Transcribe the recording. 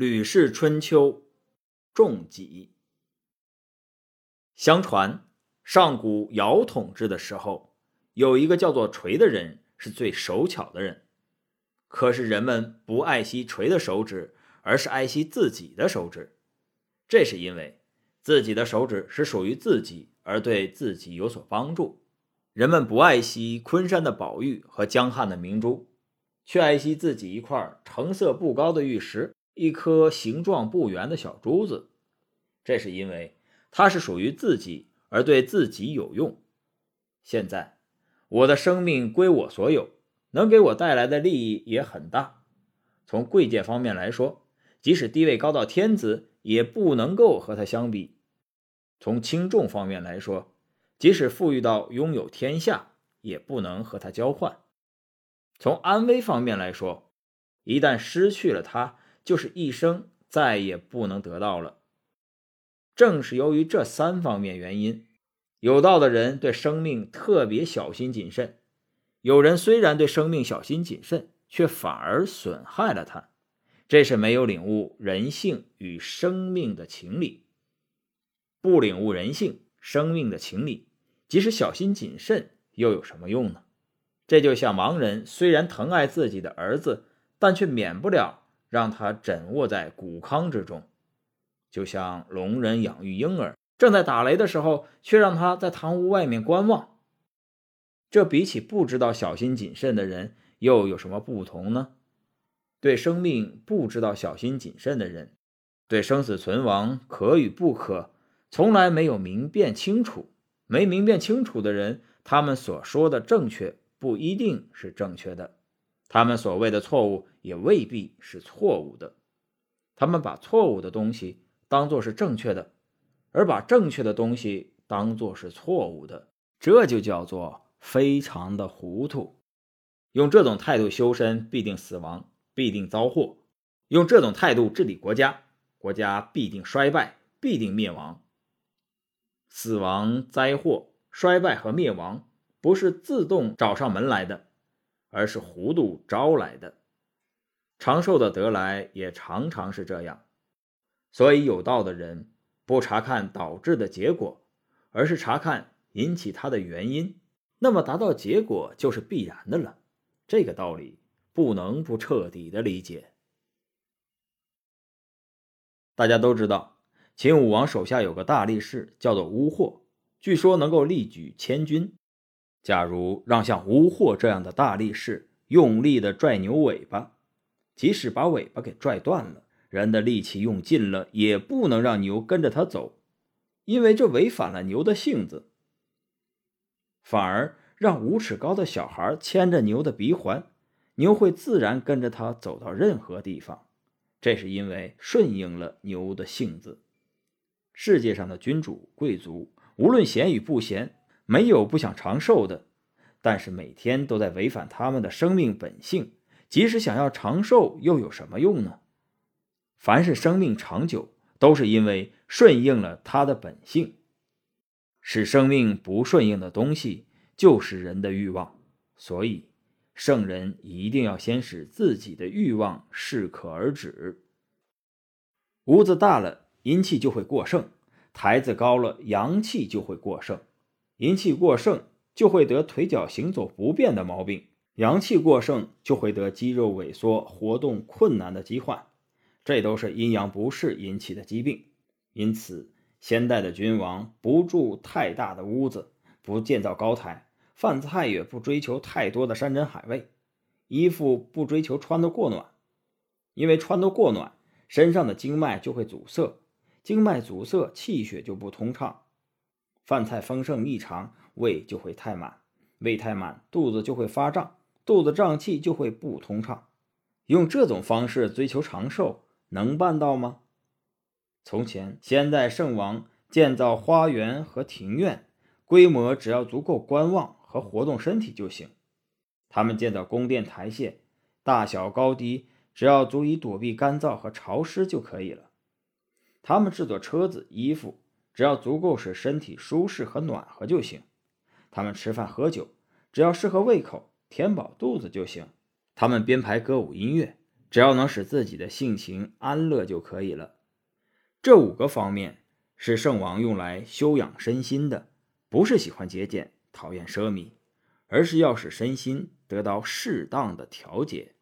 吕氏春秋仲己。相传上古尧统治的时候，有一个叫做锤的人是最手巧的人。可是人们不爱惜锤的手指，而是爱惜自己的手指。这是因为自己的手指是属于自己，而对自己有所帮助。人们不爱惜昆山的宝玉和江汉的明珠，却爱惜自己一块成色不高的玉石。一颗形状不圆的小珠子，这是因为它是属于自己，而对自己有用。现在我的生命归我所有，能给我带来的利益也很大。从贵贱方面来说，即使地位高到天子，也不能够和他相比；从轻重方面来说，即使富裕到拥有天下，也不能和他交换；从安危方面来说，一旦失去了他。就是一生再也不能得到了。正是由于这三方面原因，有道的人对生命特别小心谨慎。有人虽然对生命小心谨慎，却反而损害了他，这是没有领悟人性与生命的情理。不领悟人性、生命的情理，即使小心谨慎，又有什么用呢？这就像盲人虽然疼爱自己的儿子，但却免不了。让他枕卧在谷糠之中，就像聋人养育婴儿，正在打雷的时候，却让他在堂屋外面观望。这比起不知道小心谨慎的人，又有什么不同呢？对生命不知道小心谨慎的人，对生死存亡可与不可，从来没有明辨清楚。没明辨清楚的人，他们所说的正确，不一定是正确的。他们所谓的错误也未必是错误的，他们把错误的东西当做是正确的，而把正确的东西当做是错误的，这就叫做非常的糊涂。用这种态度修身，必定死亡，必定遭祸；用这种态度治理国家，国家必定衰败，必定灭亡。死亡、灾祸、衰败和灭亡不是自动找上门来的。而是糊涂招来的，长寿的得来也常常是这样。所以有道的人不查看导致的结果，而是查看引起它的原因，那么达到结果就是必然的了。这个道理不能不彻底的理解。大家都知道，秦武王手下有个大力士叫做乌霍，据说能够力举千钧。假如让像吴霍这样的大力士用力的拽牛尾巴，即使把尾巴给拽断了，人的力气用尽了，也不能让牛跟着他走，因为这违反了牛的性子。反而让五尺高的小孩牵着牛的鼻环，牛会自然跟着他走到任何地方，这是因为顺应了牛的性子。世界上的君主贵族，无论贤与不贤。没有不想长寿的，但是每天都在违反他们的生命本性。即使想要长寿，又有什么用呢？凡是生命长久，都是因为顺应了他的本性。使生命不顺应的东西，就是人的欲望。所以，圣人一定要先使自己的欲望适可而止。屋子大了，阴气就会过剩；台子高了，阳气就会过剩。阴气过盛就会得腿脚行走不便的毛病，阳气过盛就会得肌肉萎缩、活动困难的疾患，这都是阴阳不适引起的疾病。因此，先代的君王不住太大的屋子，不建造高台，饭菜也不追求太多的山珍海味，衣服不追求穿得过暖，因为穿得过暖，身上的经脉就会阻塞，经脉阻塞，气血就不通畅。饭菜丰盛异常，胃就会太满，胃太满，肚子就会发胀，肚子胀气就会不通畅。用这种方式追求长寿，能办到吗？从前，先代圣王建造花园和庭院，规模只要足够观望和活动身体就行；他们建造宫殿台榭，大小高低只要足以躲避干燥和潮湿就可以了；他们制作车子、衣服。只要足够使身体舒适和暖和就行。他们吃饭喝酒，只要适合胃口、填饱肚子就行。他们编排歌舞音乐，只要能使自己的性情安乐就可以了。这五个方面是圣王用来修养身心的，不是喜欢节俭、讨厌奢靡，而是要使身心得到适当的调节。